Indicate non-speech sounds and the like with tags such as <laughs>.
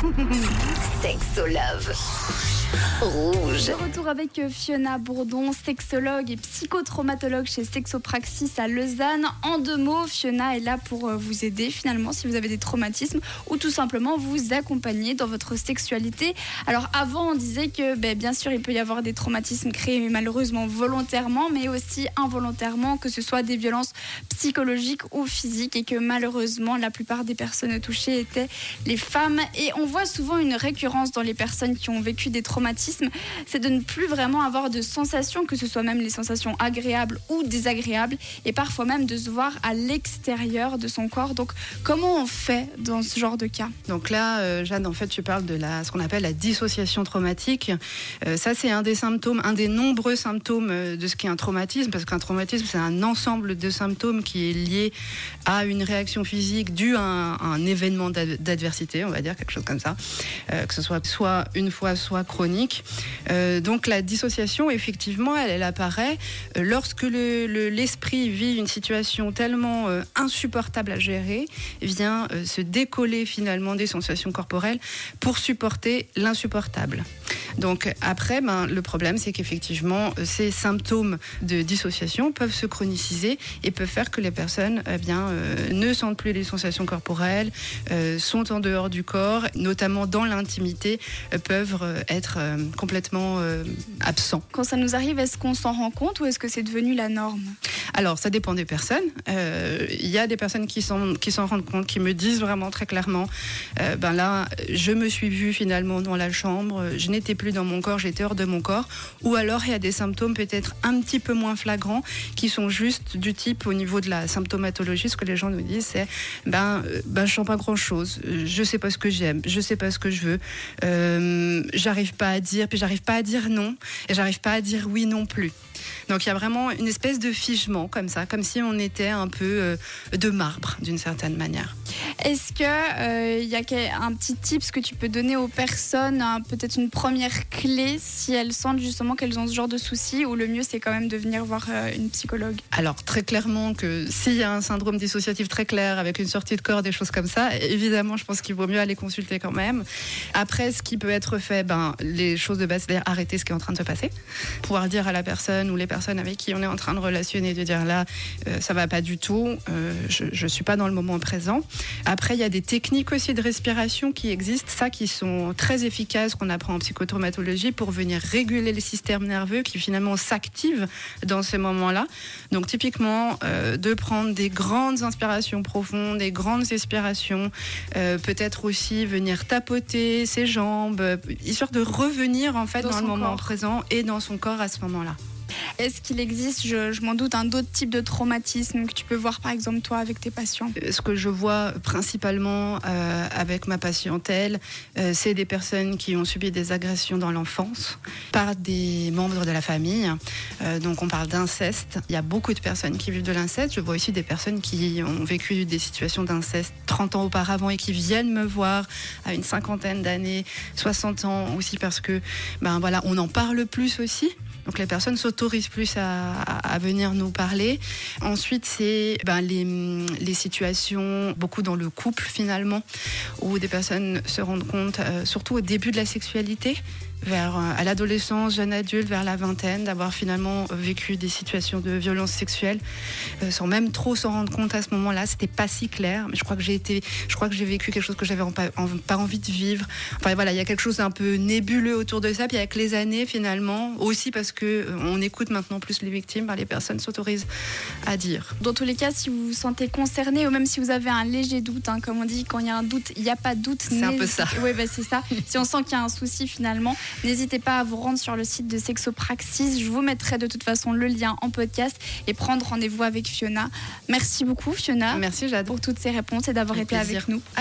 <laughs> Sexolove. Rouge. De retour avec euh, Fiona Bourdon, sexologue et psychotraumatologue chez Sexopraxis à Lausanne. En deux mots, Fiona est là pour euh, vous aider finalement si vous avez des traumatismes ou tout simplement vous accompagner dans votre sexualité. Alors avant, on disait que ben, bien sûr, il peut y avoir des traumatismes créés malheureusement volontairement, mais aussi involontairement, que ce soit des violences psychologiques ou physiques et que malheureusement, la plupart des personnes touchées étaient les femmes. Et on voit souvent une récurrence dans les personnes qui ont vécu des traumatismes, c'est de ne plus vraiment avoir de sensations, que ce soit même les sensations agréables ou désagréables, et parfois même de se voir à l'extérieur de son corps. Donc comment on fait dans ce genre de cas? Donc là, euh, Jeanne, en fait, tu parles de ce qu'on appelle la dissociation traumatique. Euh, ça, c'est un des symptômes, un des nombreux symptômes euh, de ce qui est un traumatisme, parce qu'un traumatisme, c'est un ensemble de symptômes qui est lié à une réaction physique due à un, à un événement d'ad- d'adversité, on va dire quelque chose comme ça, euh, que ce soit soit une fois, soit chronique. Euh, donc la dissociation, effectivement, elle, apparaît euh, lorsque le- le- l'esprit vit une situation tellement insupportable à gérer, vient euh, se décoller finalement des sensations corporelles pour supporter l'insupportable. Donc après, ben, le problème, c'est qu'effectivement, ces symptômes de dissociation peuvent se chroniciser et peuvent faire que les personnes eh bien, ne sentent plus les sensations corporelles, sont en dehors du corps, notamment dans l'intimité, euh, peuvent euh, être euh, complètement absents. Quand ça nous arrive, est-ce qu'on s'en rend compte ou est-ce que c'est devenu la norme? Alors, ça dépend des personnes. Euh, Il y a des personnes qui s'en qui rendent compte, qui me disent vraiment très clairement, euh, ben là, je me suis vue finalement dans la chambre, je n'étais plus dans mon corps, j'étais hors de mon corps. Ou alors, il y a des symptômes peut-être un petit peu moins flagrants, qui sont juste du type au niveau de la symptomatologie, ce que les gens nous disent, c'est, ben, ben, je sens pas grand-chose, Euh, je sais pas ce que j'aime, je sais pas ce que je veux, euh, j'arrive pas à dire, puis j'arrive pas à dire non, et j'arrive pas à dire oui non plus. Donc il y a vraiment une espèce de figement comme ça, comme si on était un peu euh, de marbre d'une certaine manière. Est-ce que euh, il y a un petit tips que tu peux donner aux personnes, un- peut-être une première clé si elles sentent justement qu'elles ont ce genre de soucis ou le mieux c'est quand même de venir voir euh, une psychologue? Alors très clairement que s'il y a un syndrome dissociatif très clair avec une sortie de corps, des choses comme ça, évidemment je pense qu'il vaut mieux aller consulter quand même. Après ce qui peut être fait, ben, les choses de base, c'est-à-dire arrêter ce qui est en train de se passer, pouvoir dire à la personne ou les personnes avec qui on est en train de relationner, de dire là euh, ça va pas du tout, euh, je, je suis pas dans le moment présent. Après, il y a des techniques aussi de respiration qui existent, ça qui sont très efficaces, qu'on apprend en psychotraumatologie pour venir réguler le système nerveux qui finalement s'active dans ces moments-là. Donc typiquement, euh, de prendre des grandes inspirations profondes, des grandes expirations, euh, peut-être aussi venir tapoter ses jambes, histoire de revenir en fait Dans dans, le moment corps. présent et dans son corps à ce moment-là. Est-ce qu'il existe, je, m'en doute, un d'autres types de traumatismes que tu peux voir par exemple toi avec tes patients? Ce que je vois principalement euh, avec ma patientèle, euh, c'est des personnes qui ont subi des agressions dans l'enfance par des membres de la famille. Euh, donc on parle d'inceste. Il y a beaucoup de personnes qui vivent de l'inceste. Je vois aussi des personnes qui ont vécu des situations d'inceste 30 ans auparavant et qui viennent me voir à une cinquantaine d'années, 60 ans aussi parce que ben voilà, on en parle plus aussi. Donc les personnes s'autorisent plus à, venir nous parler. Ensuite, c'est ben, les, situations, beaucoup dans le couple finalement, où des personnes se rendent compte, euh, surtout au début de la sexualité, vers euh, à l'adolescence, jeune adulte, vers la vingtaine, d'avoir finalement vécu des situations de violence sexuelle, euh, sans même trop s'en rendre compte à ce moment-là. C'était pas si clair, mais je crois que j'ai été, je crois que j'ai vécu quelque chose que j'avais en- pas envie de vivre. Enfin voilà, il y a quelque chose d'un peu nébuleux autour de ça. Puis avec les années, finalement, aussi parce que euh, on écoute maintenant plus les victimes, ben, les personnes s'autorisent à dire. Dans tous les cas, si vous vous sentez concerné ou même si vous avez un léger doute, hein, comme on dit, quand il y a un doute, il n'y a pas de doute. C'est un peu ça. Oui, bah, c'est ça. si on sent qu'il y a un souci finalement, n'hésitez pas à vous rendre sur le site de Sexopraxis. Je vous mettrai de toute façon le lien en podcast et prendre rendez-vous avec Fiona. Merci beaucoup Fiona Merci Jade. pour toutes ces réponses et d'avoir été plaisir. avec nous. À